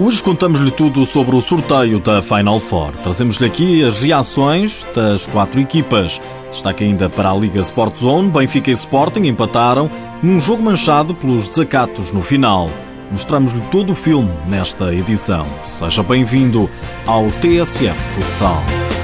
Hoje contamos-lhe tudo sobre o sorteio da Final Four. Trazemos-lhe aqui as reações das quatro equipas. Destaque ainda para a Liga Sport Zone. Benfica e Sporting empataram num jogo manchado pelos desacatos no final. Mostramos-lhe todo o filme nesta edição. Seja bem-vindo ao TSF Futsal.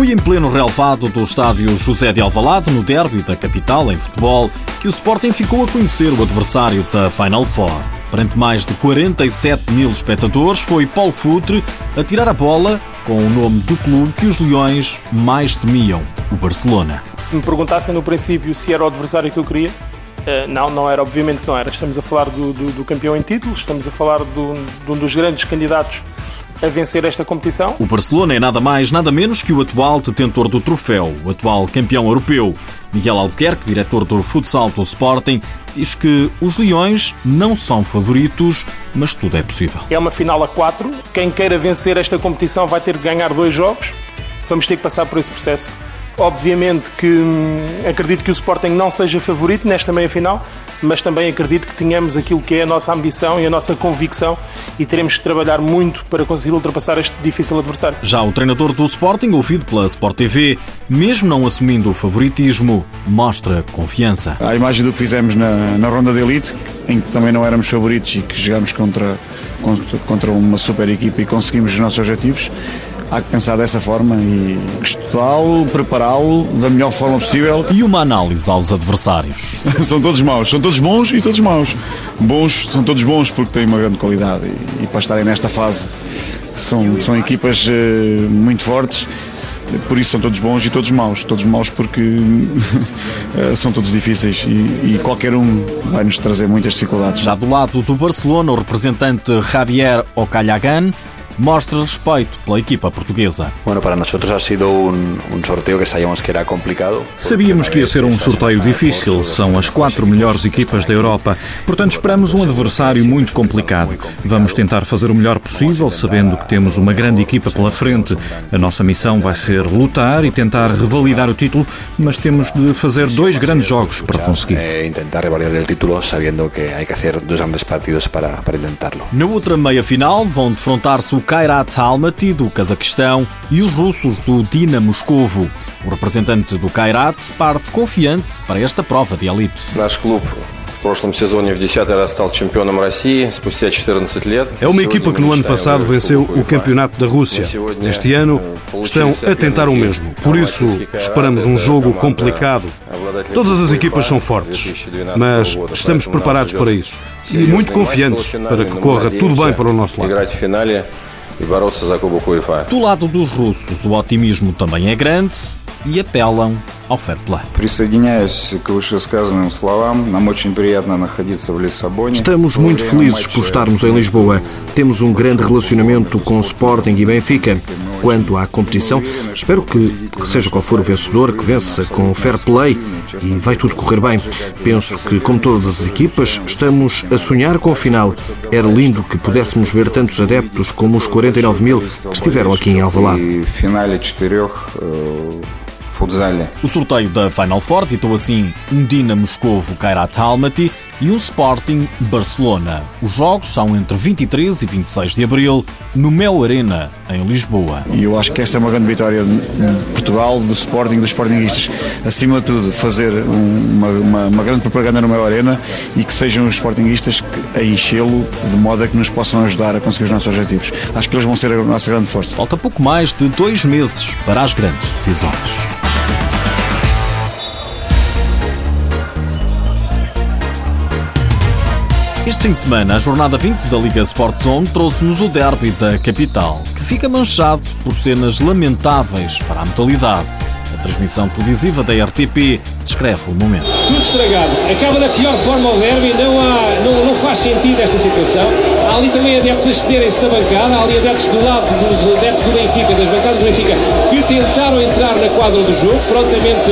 Foi em pleno relevado do estádio José de Alvalade, no derby da capital, em futebol, que o Sporting ficou a conhecer o adversário da Final Four. Perante mais de 47 mil espectadores, foi Paulo Futre a tirar a bola com o nome do clube que os Leões mais temiam, o Barcelona. Se me perguntassem no princípio se era o adversário que eu queria, eh, não, não era, obviamente não era. Estamos a falar do, do, do campeão em títulos, estamos a falar do, de um dos grandes candidatos a vencer esta competição. O Barcelona é nada mais, nada menos que o atual detentor do troféu, o atual campeão europeu. Miguel Albuquerque, diretor do futsal do Sporting, diz que os Leões não são favoritos, mas tudo é possível. É uma final a quatro. Quem queira vencer esta competição vai ter que ganhar dois jogos. Vamos ter que passar por esse processo. Obviamente que hum, acredito que o Sporting não seja favorito nesta meia-final, mas também acredito que tenhamos aquilo que é a nossa ambição e a nossa convicção e teremos que trabalhar muito para conseguir ultrapassar este difícil adversário. Já o treinador do Sporting, ouvido pela Sport TV, mesmo não assumindo o favoritismo, mostra confiança. A imagem do que fizemos na, na ronda de elite, em que também não éramos favoritos e que jogámos contra, contra, contra uma super equipa e conseguimos os nossos objetivos, há que pensar dessa forma e estudá-lo, prepará-lo da melhor forma possível. E uma análise aos adversários. são todos maus, são todos bons e todos maus. Bons, são todos bons porque têm uma grande qualidade e, e para estarem nesta fase são, são equipas uh, muito fortes. Por isso são todos bons e todos maus. Todos maus porque são todos difíceis e, e qualquer um vai nos trazer muitas dificuldades. Já do lado do Barcelona, o representante Javier Ocalhagan mostra respeito pela equipa portuguesa. Bueno, para nosotros ha sido un, un sorteo que sabíamos que era complicado. Sabíamos que ia ser um sorteio difícil, são as quatro melhores equipas da Europa, portanto esperamos um adversário muito complicado. Vamos tentar fazer o melhor possível, sabendo que temos uma grande equipa pela frente. A nossa missão vai ser lutar e tentar revalidar o título, mas temos de fazer dois grandes jogos para conseguir. É tentar revalidar o título, sabendo que há que fazer dois grandes partidos para, para tentarlo. Na outra meia final vão defrontar-se o Kairat Almaty, do Cazaquistão, e os russos do Dina Moscovo. O representante do Kairat parte confiante para esta prova de elite. Nosso clube é uma equipa que no ano passado venceu o campeonato da Rússia. Este ano estão a tentar o mesmo. Por isso, esperamos um jogo complicado. Todas as equipas são fortes, mas estamos preparados para isso e muito confiantes para que corra tudo bem para o nosso lado e бороться за Кубок УЕФА. Do lado dos russos, o otimismo também é grande e apelam ao fair play. Estamos muito felizes por estarmos em Lisboa. Temos um grande relacionamento com o Sporting e Benfica. Quando há competição, espero que, que seja qual for o vencedor, que vença com fair play e vai tudo correr bem. Penso que, como todas as equipas, estamos a sonhar com o final. Era lindo que pudéssemos ver tantos adeptos como os 49 mil que estiveram aqui em Alvalade. O sorteio da Final Four ditou assim um Dina Moscovo Kairat Almaty e um Sporting Barcelona. Os jogos são entre 23 e 26 de abril no Mel Arena, em Lisboa. E eu acho que esta é uma grande vitória de Portugal, do Sporting, dos Sportingistas. Acima de tudo, fazer uma, uma, uma grande propaganda no Mel Arena e que sejam os Sportingistas a enchê-lo de modo a que nos possam ajudar a conseguir os nossos objetivos. Acho que eles vão ser a nossa grande força. Falta pouco mais de dois meses para as grandes decisões. Este fim de semana, a jornada 20 da Liga Sport Zone trouxe-nos o derby da capital, que fica manchado por cenas lamentáveis para a modalidade. A transmissão televisiva da RTP descreve o momento. Tudo estragado. Acaba da pior forma o derby, não, há, não, não faz sentido esta situação. Há ali também adeptos a cederem-se da bancada, há ali adeptos do lado dos adeptos do Benfica, das bancadas do Benfica, que tentaram entrar na quadra do jogo. Prontamente,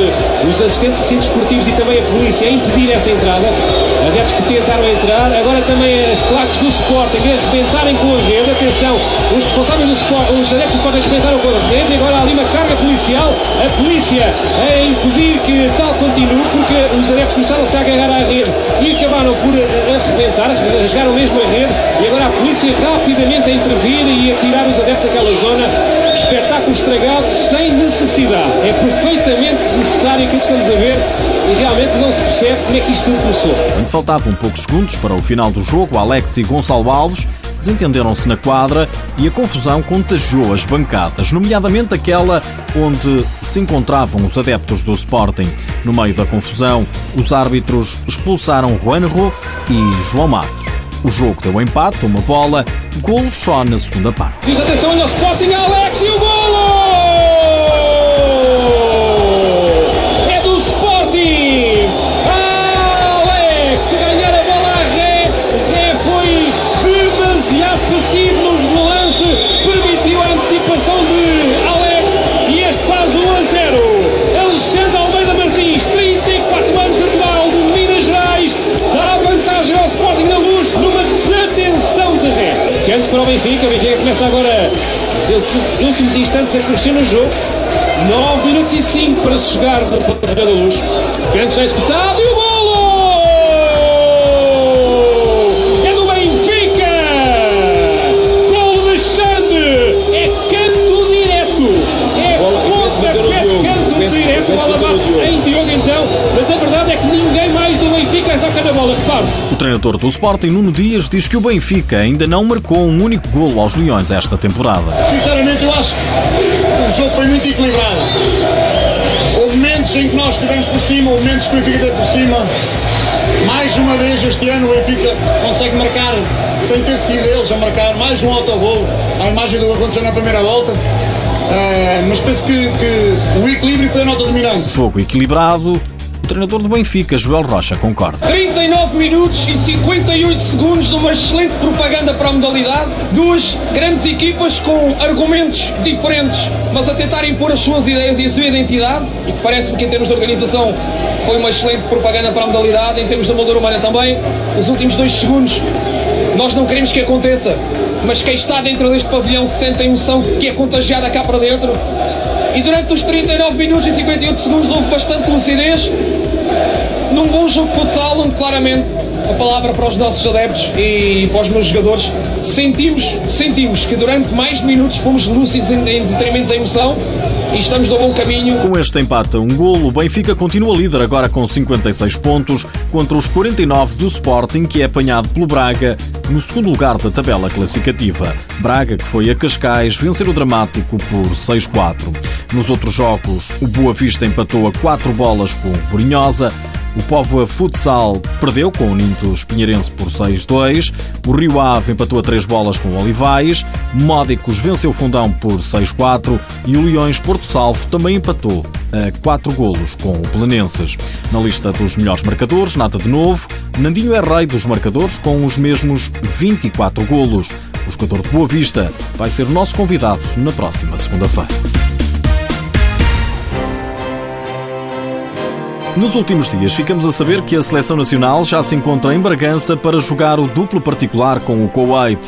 os assistentes de recintos esportivos e também polícia a impedir essa entrada. Adeptos que tentaram entrar, agora também as placas do Sporting a arrebentarem com a rede, atenção, os responsáveis do Sport, os adeptos do Sporting arrebentaram com a rede, agora há ali uma carga policial, a polícia a impedir que tal continue, porque os adeptos começaram-se a agarrar à rede e acabaram por arrebentar, rasgaram mesmo a rede, e agora a polícia rapidamente a intervir e a tirar os adeptos daquela zona. Espetáculo estragado sem necessidade. É perfeitamente desnecessário aquilo que estamos a ver e realmente não se percebe como é que isto tudo começou. Quando faltavam poucos segundos para o final do jogo, Alex e Gonçalo Alves desentenderam-se na quadra e a confusão contagiou as bancadas, nomeadamente aquela onde se encontravam os adeptos do Sporting. No meio da confusão, os árbitros expulsaram Juanjo e João Matos. O jogo deu empate, uma bola, golo só na segunda parte. Diz atenção, olha o Sporting, Alex e o golo! Para o Benfica. O Benfica começa agora os últimos instantes a crescer no jogo. 9 minutos e 5 para se jogar no Porto da Luz. Grande já executado e o golo! Treinador do Sporting, Nuno Dias, diz que o Benfica ainda não marcou um único golo aos Leões esta temporada. Sinceramente, eu acho que o jogo foi muito equilibrado. Houve momentos em que nós estivemos por cima, houve momentos que o Benfica esteve por cima. Mais uma vez este ano o Benfica consegue marcar, sem ter sido eles a marcar, mais um autogol, à imagem do que aconteceu na primeira volta. Uh, mas penso que, que o equilíbrio foi a nota dominante. Jogo equilibrado, treinador do Benfica, Joel Rocha, concorda. 39 minutos e 58 segundos de uma excelente propaganda para a modalidade. Duas grandes equipas com argumentos diferentes, mas a tentarem pôr as suas ideias e a sua identidade. E que parece-me que, em termos de organização, foi uma excelente propaganda para a modalidade. Em termos de moldura humana também. Os últimos dois segundos, nós não queremos que aconteça, mas quem está dentro deste pavilhão se sente a emoção que é contagiada cá para dentro. E durante os 39 minutos e 58 segundos houve bastante lucidez num bom jogo de futsal, onde claramente a palavra para os nossos adeptos e para os meus jogadores, sentimos, sentimos que durante mais minutos fomos lúcidos em, em detrimento da emoção e estamos no bom caminho. Com este empate a um golo, o Benfica continua líder agora com 56 pontos contra os 49 do Sporting, que é apanhado pelo Braga no segundo lugar da tabela classificativa. Braga, que foi a Cascais, vencer o dramático por 6-4. Nos outros jogos, o Boa Vista empatou a 4 bolas com o Borinhosa, o Póvoa Futsal perdeu com o Nintos Pinheirense por 6-2. O Rio Ave empatou a 3 bolas com o Olivais. Módicos venceu o Fundão por 6-4. E o Leões Porto Salvo também empatou a 4 golos com o Belenenses. Na lista dos melhores marcadores, nada de novo. Nandinho é rei dos marcadores com os mesmos 24 golos. O jogador de Boa Vista vai ser nosso convidado na próxima segunda-feira. Nos últimos dias ficamos a saber que a seleção nacional já se encontra em Bragança para jogar o duplo particular com o Kuwait.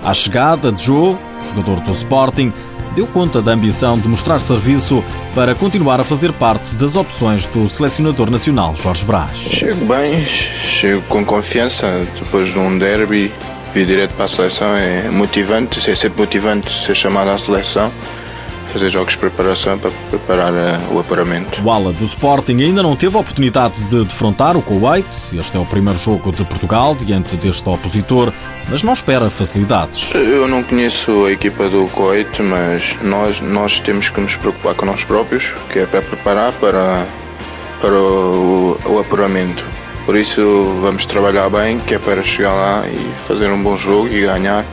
À chegada de Joe, jogador do Sporting, deu conta da ambição de mostrar serviço para continuar a fazer parte das opções do selecionador nacional Jorge Brás. Chego bem, chego com confiança depois de um derby vir direto para a seleção é motivante, é sempre motivante ser chamado à seleção fazer jogos de preparação para preparar eh, o aparamento. O ala do Sporting ainda não teve a oportunidade de defrontar o Kuwait. Este é o primeiro jogo de Portugal diante deste opositor, mas não espera facilidades. Eu não conheço a equipa do Kuwait, mas nós, nós temos que nos preocupar com nós próprios, que é para preparar para, para o, o apuramento. Por isso vamos trabalhar bem, que é para chegar lá e fazer um bom jogo e ganhar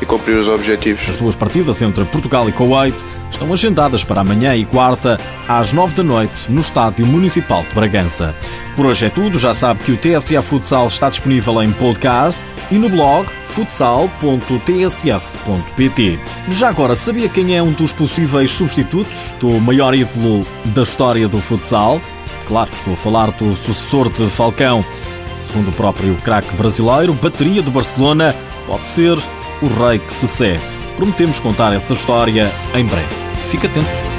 e cumprir os objetivos. As duas partidas entre Portugal e Kuwait estão agendadas para amanhã e quarta, às nove da noite, no Estádio Municipal de Bragança. Por hoje é tudo, já sabe que o TSF Futsal está disponível em podcast e no blog futsal.tsf.pt. Já agora, sabia quem é um dos possíveis substitutos do maior ídolo da história do futsal? Claro, estou a falar do sucessor de Falcão. Segundo o próprio craque brasileiro, bateria do Barcelona pode ser o rei que se segue. Prometemos contar essa história em breve. Fique atento.